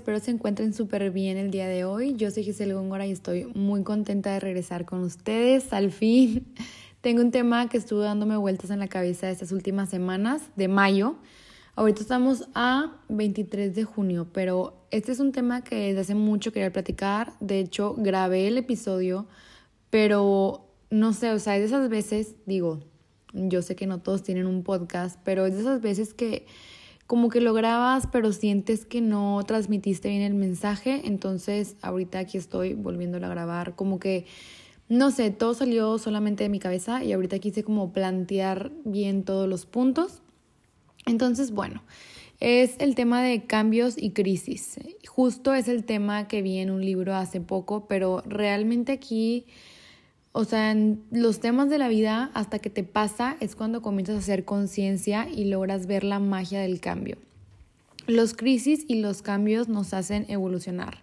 espero se encuentren súper bien el día de hoy. Yo soy Giselle Góngora y estoy muy contenta de regresar con ustedes. Al fin tengo un tema que estuvo dándome vueltas en la cabeza estas últimas semanas de mayo. Ahorita estamos a 23 de junio, pero este es un tema que desde hace mucho quería platicar. De hecho, grabé el episodio, pero no sé, o sea, es de esas veces, digo, yo sé que no todos tienen un podcast, pero es de esas veces que como que lo grabas, pero sientes que no transmitiste bien el mensaje. Entonces, ahorita aquí estoy volviéndolo a grabar. Como que, no sé, todo salió solamente de mi cabeza y ahorita quise como plantear bien todos los puntos. Entonces, bueno, es el tema de cambios y crisis. Justo es el tema que vi en un libro hace poco, pero realmente aquí o sea, en los temas de la vida, hasta que te pasa, es cuando comienzas a hacer conciencia y logras ver la magia del cambio. Los crisis y los cambios nos hacen evolucionar.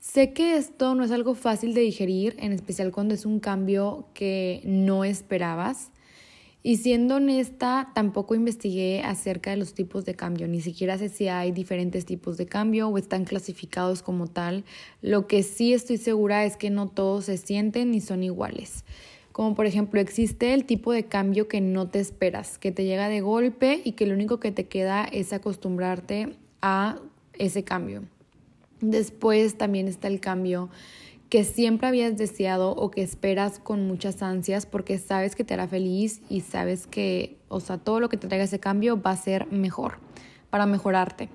Sé que esto no es algo fácil de digerir, en especial cuando es un cambio que no esperabas. Y siendo honesta, tampoco investigué acerca de los tipos de cambio, ni siquiera sé si hay diferentes tipos de cambio o están clasificados como tal. Lo que sí estoy segura es que no todos se sienten ni son iguales. Como por ejemplo, existe el tipo de cambio que no te esperas, que te llega de golpe y que lo único que te queda es acostumbrarte a ese cambio. Después también está el cambio que siempre habías deseado o que esperas con muchas ansias porque sabes que te hará feliz y sabes que, o sea, todo lo que te traiga ese cambio va a ser mejor, para mejorarte.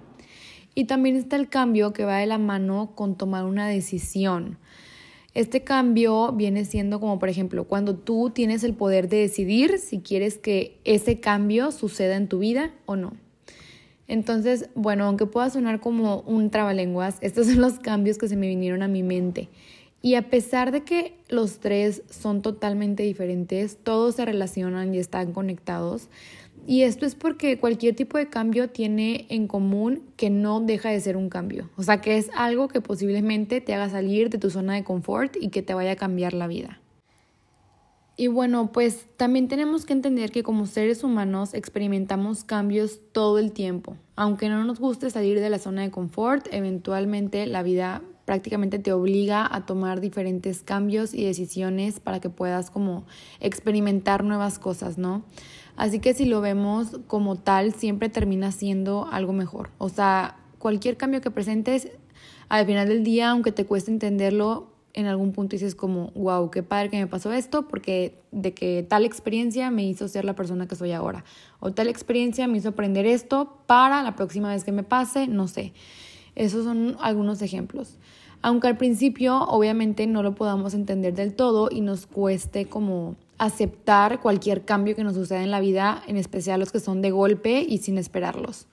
Y también está el cambio que va de la mano con tomar una decisión. Este cambio viene siendo como, por ejemplo, cuando tú tienes el poder de decidir si quieres que ese cambio suceda en tu vida o no. Entonces, bueno, aunque pueda sonar como un trabalenguas, estos son los cambios que se me vinieron a mi mente. Y a pesar de que los tres son totalmente diferentes, todos se relacionan y están conectados. Y esto es porque cualquier tipo de cambio tiene en común que no deja de ser un cambio. O sea, que es algo que posiblemente te haga salir de tu zona de confort y que te vaya a cambiar la vida. Y bueno, pues también tenemos que entender que como seres humanos experimentamos cambios todo el tiempo. Aunque no nos guste salir de la zona de confort, eventualmente la vida prácticamente te obliga a tomar diferentes cambios y decisiones para que puedas como experimentar nuevas cosas, ¿no? Así que si lo vemos como tal, siempre termina siendo algo mejor. O sea, cualquier cambio que presentes, al final del día, aunque te cueste entenderlo, en algún punto dices como, wow, qué padre que me pasó esto, porque de que tal experiencia me hizo ser la persona que soy ahora. O tal experiencia me hizo aprender esto para la próxima vez que me pase, no sé. Esos son algunos ejemplos. Aunque al principio obviamente no lo podamos entender del todo y nos cueste como aceptar cualquier cambio que nos suceda en la vida, en especial los que son de golpe y sin esperarlos.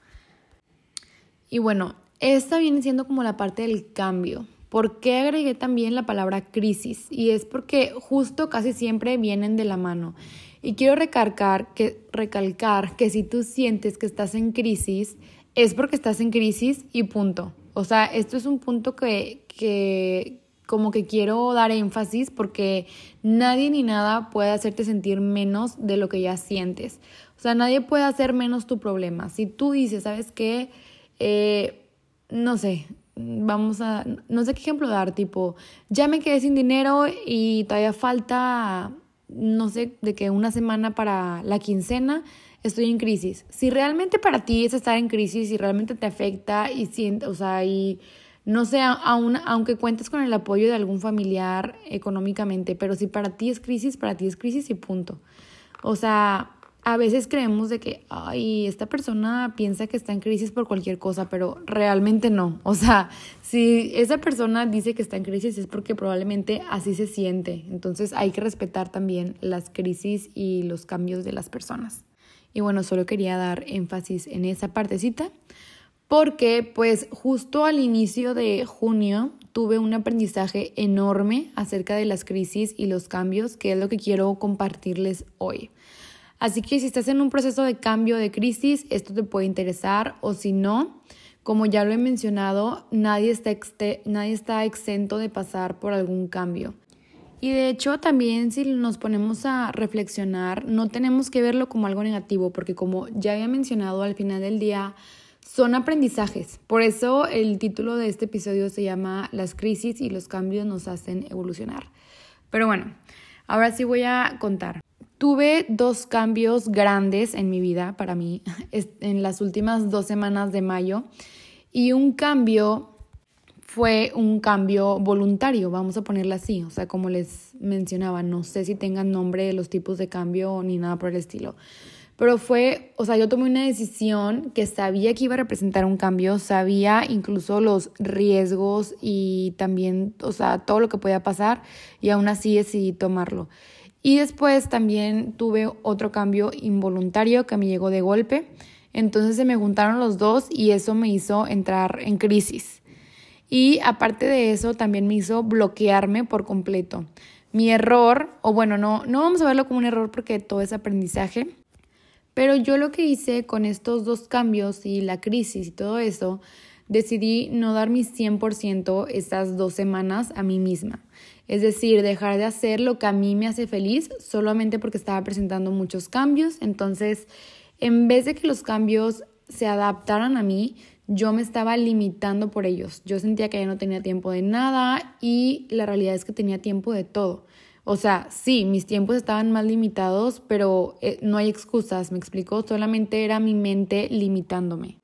Y bueno, esta viene siendo como la parte del cambio. ¿Por qué agregué también la palabra crisis? Y es porque justo casi siempre vienen de la mano. Y quiero recalcar que, recalcar que si tú sientes que estás en crisis, es porque estás en crisis y punto. O sea, esto es un punto que, que como que quiero dar énfasis porque nadie ni nada puede hacerte sentir menos de lo que ya sientes. O sea, nadie puede hacer menos tu problema. Si tú dices, ¿sabes qué? Eh, no sé, vamos a, no sé qué ejemplo dar, tipo, ya me quedé sin dinero y todavía falta, no sé, de que una semana para la quincena estoy en crisis. Si realmente para ti es estar en crisis, y realmente te afecta y sientes, o sea, y no sé, aún, aunque cuentes con el apoyo de algún familiar económicamente, pero si para ti es crisis, para ti es crisis y punto. O sea, a veces creemos de que, ay, esta persona piensa que está en crisis por cualquier cosa, pero realmente no. O sea, si esa persona dice que está en crisis es porque probablemente así se siente. Entonces hay que respetar también las crisis y los cambios de las personas. Y bueno, solo quería dar énfasis en esa partecita porque pues justo al inicio de junio tuve un aprendizaje enorme acerca de las crisis y los cambios, que es lo que quiero compartirles hoy. Así que si estás en un proceso de cambio de crisis, esto te puede interesar o si no, como ya lo he mencionado, nadie está, nadie está exento de pasar por algún cambio. Y de hecho también si nos ponemos a reflexionar, no tenemos que verlo como algo negativo, porque como ya había mencionado al final del día, son aprendizajes. Por eso el título de este episodio se llama Las crisis y los cambios nos hacen evolucionar. Pero bueno, ahora sí voy a contar. Tuve dos cambios grandes en mi vida para mí en las últimas dos semanas de mayo y un cambio fue un cambio voluntario, vamos a ponerlo así, o sea, como les mencionaba, no sé si tengan nombre de los tipos de cambio ni nada por el estilo, pero fue, o sea, yo tomé una decisión que sabía que iba a representar un cambio, sabía incluso los riesgos y también, o sea, todo lo que podía pasar y aún así decidí tomarlo. Y después también tuve otro cambio involuntario que me llegó de golpe. Entonces se me juntaron los dos y eso me hizo entrar en crisis. Y aparte de eso, también me hizo bloquearme por completo. Mi error, o bueno, no, no vamos a verlo como un error porque todo es aprendizaje, pero yo lo que hice con estos dos cambios y la crisis y todo eso, decidí no dar mi 100% estas dos semanas a mí misma. Es decir, dejar de hacer lo que a mí me hace feliz solamente porque estaba presentando muchos cambios. Entonces, en vez de que los cambios se adaptaran a mí, yo me estaba limitando por ellos. Yo sentía que ya no tenía tiempo de nada y la realidad es que tenía tiempo de todo. O sea, sí, mis tiempos estaban más limitados, pero eh, no hay excusas, me explico, solamente era mi mente limitándome.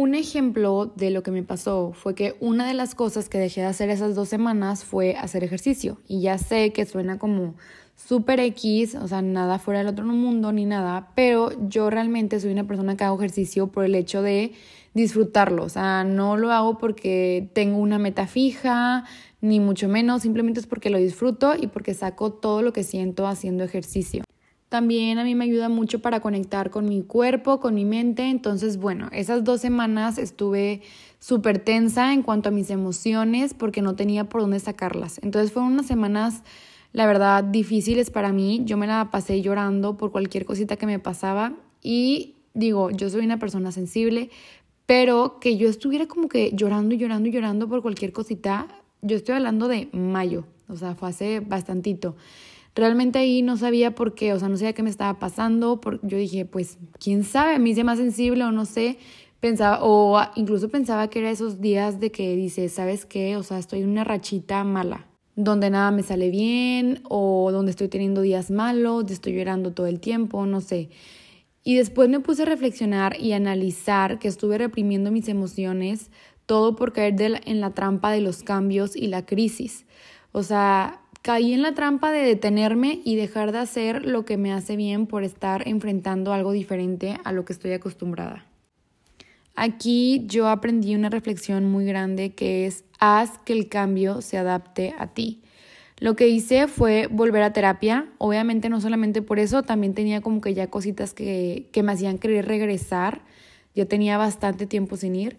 Un ejemplo de lo que me pasó fue que una de las cosas que dejé de hacer esas dos semanas fue hacer ejercicio. Y ya sé que suena como súper X, o sea, nada fuera del otro mundo ni nada, pero yo realmente soy una persona que hago ejercicio por el hecho de disfrutarlo. O sea, no lo hago porque tengo una meta fija, ni mucho menos, simplemente es porque lo disfruto y porque saco todo lo que siento haciendo ejercicio. También a mí me ayuda mucho para conectar con mi cuerpo, con mi mente. Entonces, bueno, esas dos semanas estuve súper tensa en cuanto a mis emociones porque no tenía por dónde sacarlas. Entonces fueron unas semanas, la verdad, difíciles para mí. Yo me la pasé llorando por cualquier cosita que me pasaba y digo, yo soy una persona sensible, pero que yo estuviera como que llorando y llorando y llorando por cualquier cosita, yo estoy hablando de mayo, o sea, fue hace bastantito. Realmente ahí no sabía por qué, o sea, no sabía qué me estaba pasando. yo dije, pues, quién sabe, mí hice más sensible o no sé. Pensaba, o incluso pensaba que era esos días de que dices, ¿sabes qué? O sea, estoy en una rachita mala, donde nada me sale bien, o donde estoy teniendo días malos, estoy llorando todo el tiempo, no sé. Y después me puse a reflexionar y analizar que estuve reprimiendo mis emociones, todo por caer en la trampa de los cambios y la crisis. O sea, caí en la trampa de detenerme y dejar de hacer lo que me hace bien por estar enfrentando algo diferente a lo que estoy acostumbrada. Aquí yo aprendí una reflexión muy grande que es haz que el cambio se adapte a ti. Lo que hice fue volver a terapia, obviamente no solamente por eso, también tenía como que ya cositas que, que me hacían querer regresar, ya tenía bastante tiempo sin ir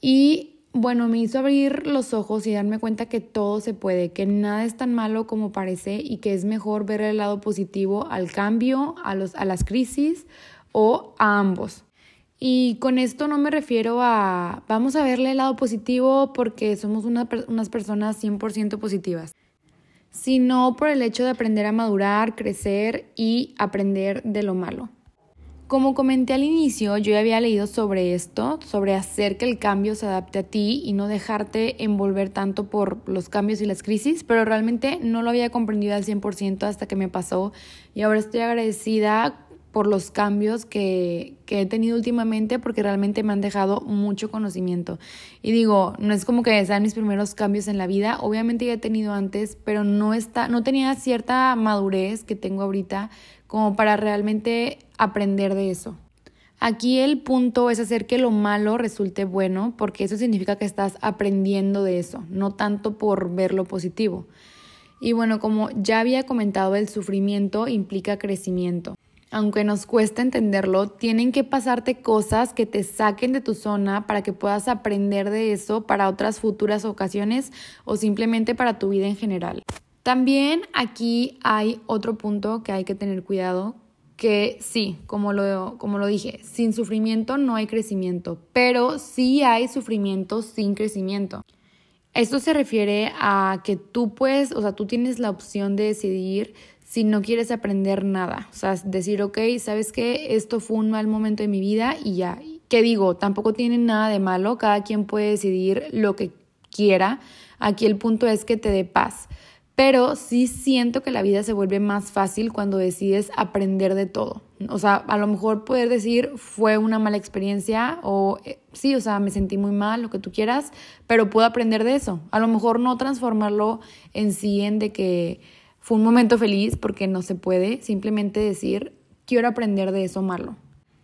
y bueno, me hizo abrir los ojos y darme cuenta que todo se puede, que nada es tan malo como parece y que es mejor ver el lado positivo al cambio, a, los, a las crisis o a ambos. Y con esto no me refiero a vamos a verle el lado positivo porque somos unas personas 100% positivas, sino por el hecho de aprender a madurar, crecer y aprender de lo malo. Como comenté al inicio, yo ya había leído sobre esto, sobre hacer que el cambio se adapte a ti y no dejarte envolver tanto por los cambios y las crisis, pero realmente no lo había comprendido al 100% hasta que me pasó y ahora estoy agradecida por los cambios que, que, he tenido últimamente porque realmente me han dejado mucho conocimiento. Y digo, no es como que sean mis primeros cambios en la vida, obviamente ya he tenido antes, pero no, está, no tenía cierta madurez que tengo ahorita como para realmente aprender de eso. Aquí el punto es hacer que lo malo resulte bueno, porque eso significa que estás aprendiendo de eso, no tanto por ver lo positivo. Y bueno, como ya había comentado, el sufrimiento implica crecimiento. Aunque nos cuesta entenderlo, tienen que pasarte cosas que te saquen de tu zona para que puedas aprender de eso para otras futuras ocasiones o simplemente para tu vida en general. También aquí hay otro punto que hay que tener cuidado, que sí, como lo, como lo dije, sin sufrimiento no hay crecimiento, pero sí hay sufrimiento sin crecimiento. Esto se refiere a que tú puedes, o sea, tú tienes la opción de decidir si no quieres aprender nada. O sea, decir, ok, sabes que esto fue un mal momento de mi vida y ya, que digo, tampoco tiene nada de malo, cada quien puede decidir lo que quiera. Aquí el punto es que te dé paz. Pero sí siento que la vida se vuelve más fácil cuando decides aprender de todo. O sea, a lo mejor poder decir fue una mala experiencia o eh, sí, o sea, me sentí muy mal, lo que tú quieras, pero puedo aprender de eso. A lo mejor no transformarlo en sí en de que fue un momento feliz porque no se puede, simplemente decir quiero aprender de eso malo.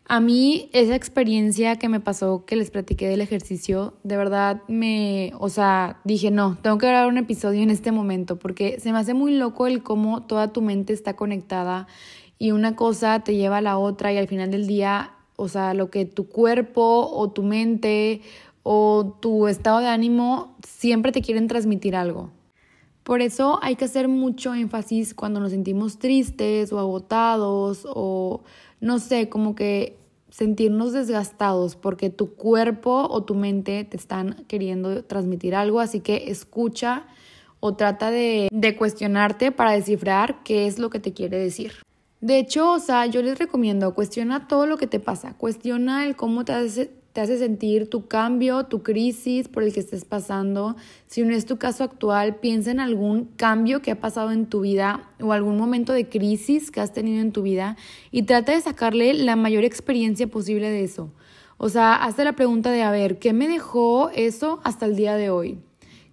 A mí esa experiencia que me pasó, que les platiqué del ejercicio, de verdad me, o sea, dije, no, tengo que grabar un episodio en este momento porque se me hace muy loco el cómo toda tu mente está conectada y una cosa te lleva a la otra y al final del día, o sea, lo que tu cuerpo o tu mente o tu estado de ánimo siempre te quieren transmitir algo. Por eso hay que hacer mucho énfasis cuando nos sentimos tristes o agotados o no sé, como que sentirnos desgastados porque tu cuerpo o tu mente te están queriendo transmitir algo, así que escucha o trata de, cuestionarte para descifrar qué es lo que te quiere decir. De hecho, o sea, yo les recomiendo, cuestiona todo lo que te pasa, cuestiona el cómo te hace, te hace sentir tu cambio, tu crisis por el que estés pasando. Si no es tu caso actual, piensa en algún cambio que ha pasado en tu vida o algún momento de crisis que has tenido en tu vida y trata de sacarle la mayor experiencia posible de eso. O sea, hazte la pregunta de, a ver, ¿qué me dejó eso hasta el día de hoy?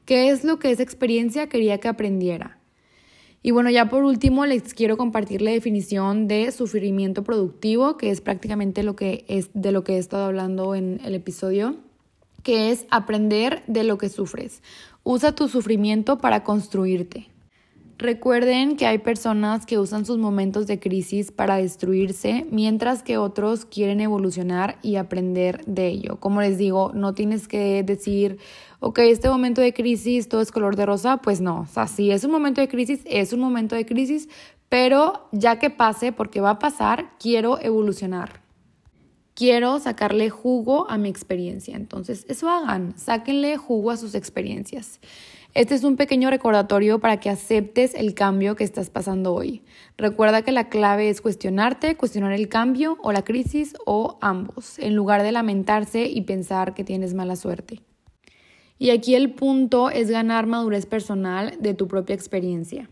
¿Qué es lo que esa experiencia quería que aprendiera? Y bueno, ya por último les quiero compartir la definición de sufrimiento productivo, que es prácticamente lo que es de lo que he estado hablando en el episodio, que es aprender de lo que sufres. Usa tu sufrimiento para construirte. Recuerden que hay personas que usan sus momentos de crisis para destruirse, mientras que otros quieren evolucionar y aprender de ello. Como les digo, no tienes que decir, ok, este momento de crisis todo es color de rosa, pues no. O sea, si es un momento de crisis, es un momento de crisis, pero ya que pase, porque va a pasar, quiero evolucionar. Quiero sacarle jugo a mi experiencia. Entonces, eso hagan, sáquenle jugo a sus experiencias. Este es un pequeño recordatorio para que aceptes el cambio que estás pasando hoy. Recuerda que la clave es cuestionarte, cuestionar el cambio o la crisis o ambos, en lugar de lamentarse y pensar que tienes mala suerte. Y aquí el punto es ganar madurez personal de tu propia experiencia.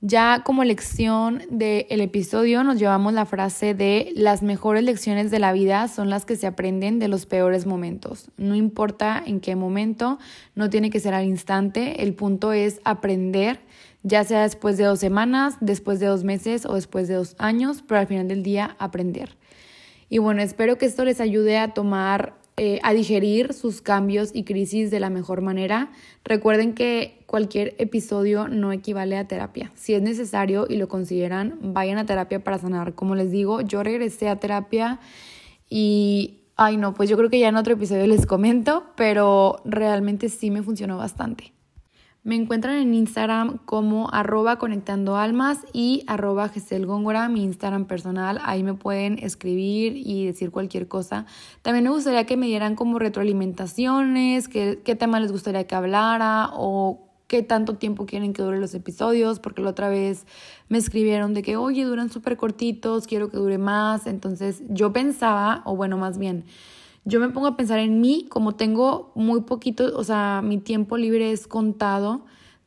Ya como lección del episodio nos llevamos la frase de las mejores lecciones de la vida son las que se aprenden de los peores momentos. No importa en qué momento, no tiene que ser al instante, el punto es aprender, ya sea después de dos semanas, después de dos meses o después de dos años, pero al final del día aprender. Y bueno, espero que esto les ayude a tomar eh, a digerir sus cambios y crisis de la mejor manera. Recuerden que cualquier episodio no equivale a terapia. Si es necesario y lo consideran, vayan a terapia para sanar. Como les digo, yo regresé a terapia y, ay no, pues yo creo que ya en otro episodio les comento, pero realmente sí me funcionó bastante. Me encuentran en Instagram como arroba conectando almas y arroba Góngora, mi Instagram personal. Ahí me pueden escribir y decir cualquier cosa. También me gustaría que me dieran como retroalimentaciones, qué, qué tema les gustaría que hablara o qué tanto tiempo quieren que dure los episodios, porque la otra vez me escribieron de que, oye, duran súper cortitos, quiero que dure más. Entonces yo pensaba, o bueno, más bien, yo me pongo a pensar en mí, como tengo muy poquito, o sea, mi tiempo libre es contado,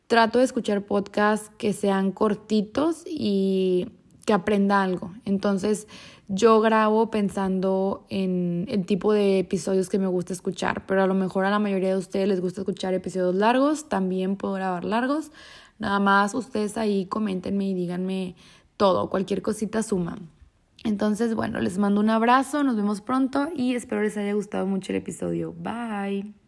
trato de escuchar podcasts que sean cortitos y que aprenda algo. Entonces, yo grabo pensando en el tipo de episodios que me gusta escuchar, pero a lo mejor a la mayoría de ustedes les gusta escuchar episodios largos, también puedo grabar largos. Nada más ustedes ahí coméntenme y díganme todo, cualquier cosita suma. Entonces, bueno, les mando un abrazo, nos vemos pronto y espero les haya gustado mucho el episodio. Bye.